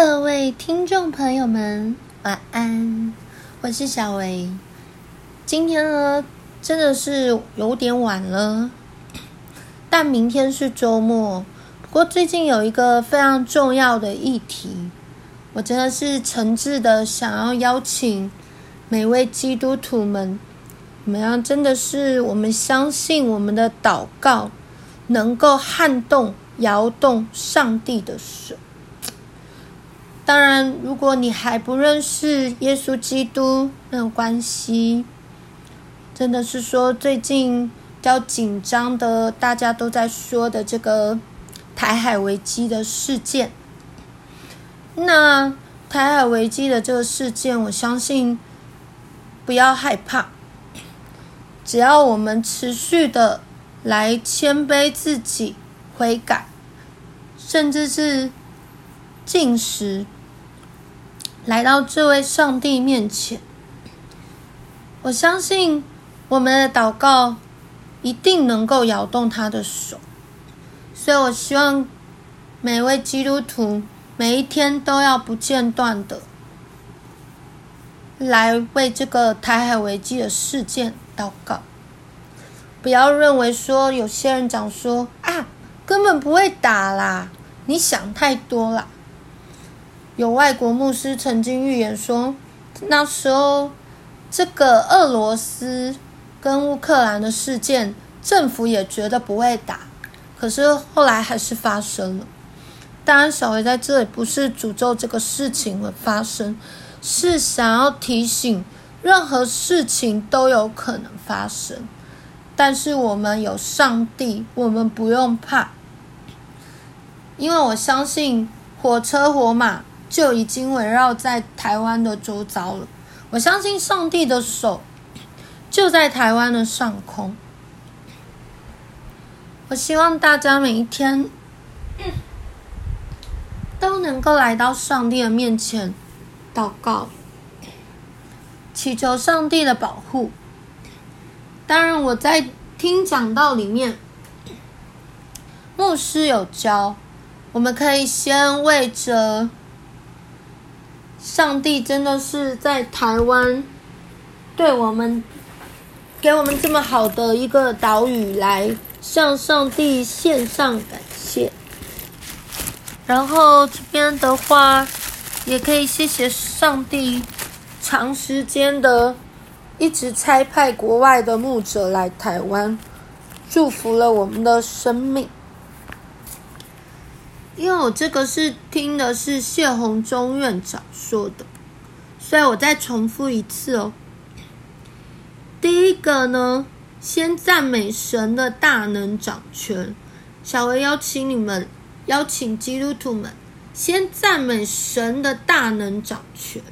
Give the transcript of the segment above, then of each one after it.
各位听众朋友们，晚安，我是小维。今天呢，真的是有点晚了，但明天是周末。不过最近有一个非常重要的议题，我真的是诚挚的想要邀请每位基督徒们，我们要真的是我们相信我们的祷告能够撼动、摇动上帝的手。当然，如果你还不认识耶稣基督，没有关系。真的是说，最近比较紧张的，大家都在说的这个台海危机的事件。那台海危机的这个事件，我相信不要害怕，只要我们持续的来谦卑自己、悔改，甚至是禁食。来到这位上帝面前，我相信我们的祷告一定能够摇动他的手，所以我希望每位基督徒每一天都要不间断的来为这个台海危机的事件祷告，不要认为说有些人讲说啊，根本不会打啦，你想太多了。有外国牧师曾经预言说，那时候这个俄罗斯跟乌克兰的事件，政府也觉得不会打，可是后来还是发生了。当然，小薇在这里不是诅咒这个事情的发生，是想要提醒，任何事情都有可能发生，但是我们有上帝，我们不用怕，因为我相信火车火马。就已经围绕在台湾的周遭了。我相信上帝的手就在台湾的上空。我希望大家每一天都能够来到上帝的面前祷告，祈求上帝的保护。当然，我在听讲道里面，牧师有教，我们可以先为着。上帝真的是在台湾对我们给我们这么好的一个岛屿，来向上帝献上感谢。然后这边的话，也可以谢谢上帝，长时间的一直差派国外的牧者来台湾，祝福了我们的生命。因为我这个是听的是谢宏中院长说的，所以我再重复一次哦。第一个呢，先赞美神的大能掌权。小薇邀请你们，邀请基督徒们，先赞美神的大能掌权。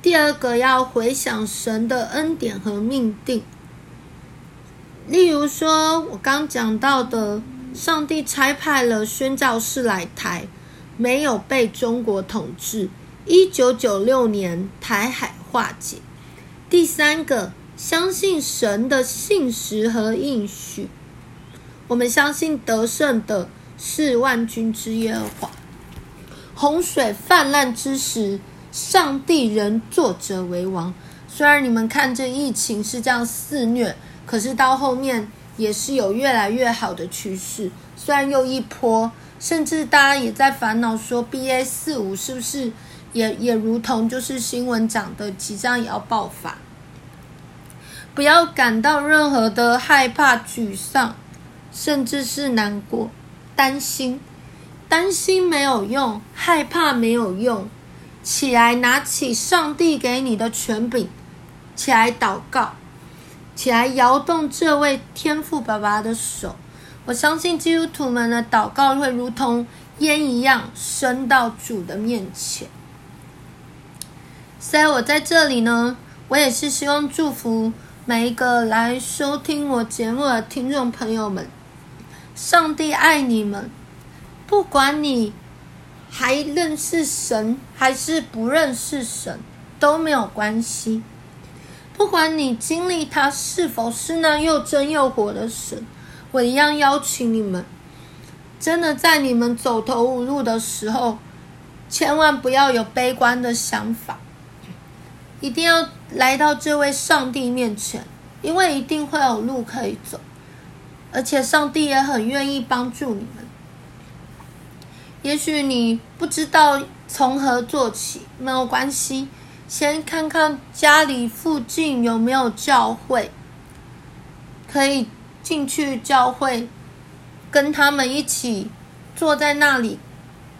第二个要回想神的恩典和命定，例如说我刚讲到的。上帝差派了宣教士来台，没有被中国统治。一九九六年台海化解。第三个，相信神的信实和应许。我们相信得胜的是万军之耶和华。洪水泛滥之时，上帝仍坐着为王。虽然你们看这疫情是这样肆虐，可是到后面。也是有越来越好的趋势，虽然又一波，甚至大家也在烦恼说 BA 四五是不是也也如同就是新闻讲的即将也要爆发。不要感到任何的害怕、沮丧，甚至是难过、担心，担心没有用，害怕没有用，起来拿起上帝给你的权柄，起来祷告。起来摇动这位天父爸爸的手，我相信基督徒们的祷告会如同烟一样升到主的面前。所以我在这里呢，我也是希望祝福每一个来收听我节目的听众朋友们，上帝爱你们，不管你还认识神还是不认识神都没有关系。不管你经历他是否是那又真又活的神，我一样邀请你们，真的在你们走投无路的时候，千万不要有悲观的想法，一定要来到这位上帝面前，因为一定会有路可以走，而且上帝也很愿意帮助你们。也许你不知道从何做起，没有关系，先看看家里附近有没有教会，可以进去教会，跟他们一起坐在那里。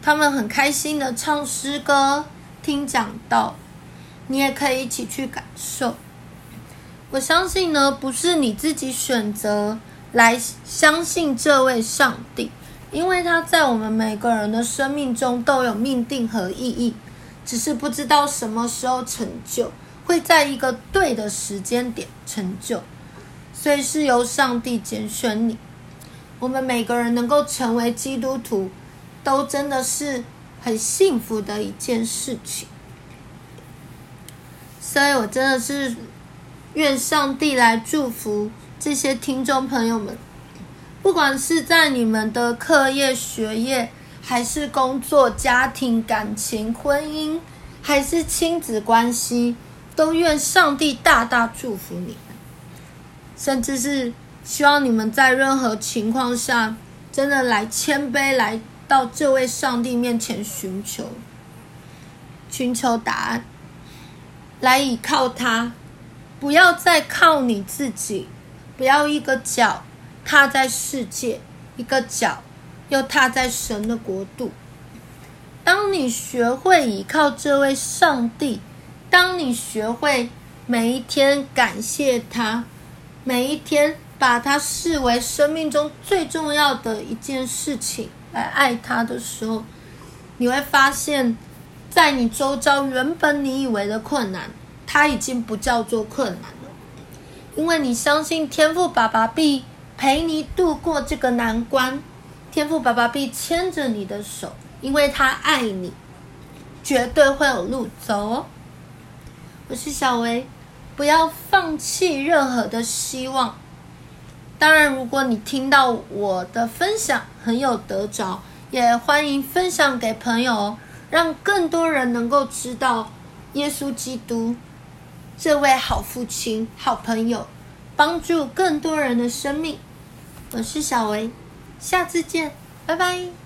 他们很开心的唱诗歌、听讲道，你也可以一起去感受。我相信呢，不是你自己选择来相信这位上帝，因为他在我们每个人的生命中都有命定和意义，只是不知道什么时候成就，会在一个对的时间点成就，所以是由上帝拣选你。我们每个人能够成为基督徒。都真的是很幸福的一件事情，所以我真的是愿上帝来祝福这些听众朋友们，不管是在你们的课业、学业，还是工作、家庭、感情、婚姻，还是亲子关系，都愿上帝大大祝福你们，甚至是希望你们在任何情况下，真的来谦卑来。到这位上帝面前寻求，寻求答案，来倚靠他，不要再靠你自己，不要一个脚踏在世界，一个脚又踏在神的国度。当你学会倚靠这位上帝，当你学会每一天感谢他，每一天把他视为生命中最重要的一件事情。来爱他的时候，你会发现，在你周遭原本你以为的困难，他已经不叫做困难了，因为你相信天赋爸爸必陪你度过这个难关，天父爸爸必牵着你的手，因为他爱你，绝对会有路走哦。我是小薇，不要放弃任何的希望。当然，如果你听到我的分享很有得着，也欢迎分享给朋友，让更多人能够知道耶稣基督这位好父亲、好朋友，帮助更多人的生命。我是小薇，下次见，拜拜。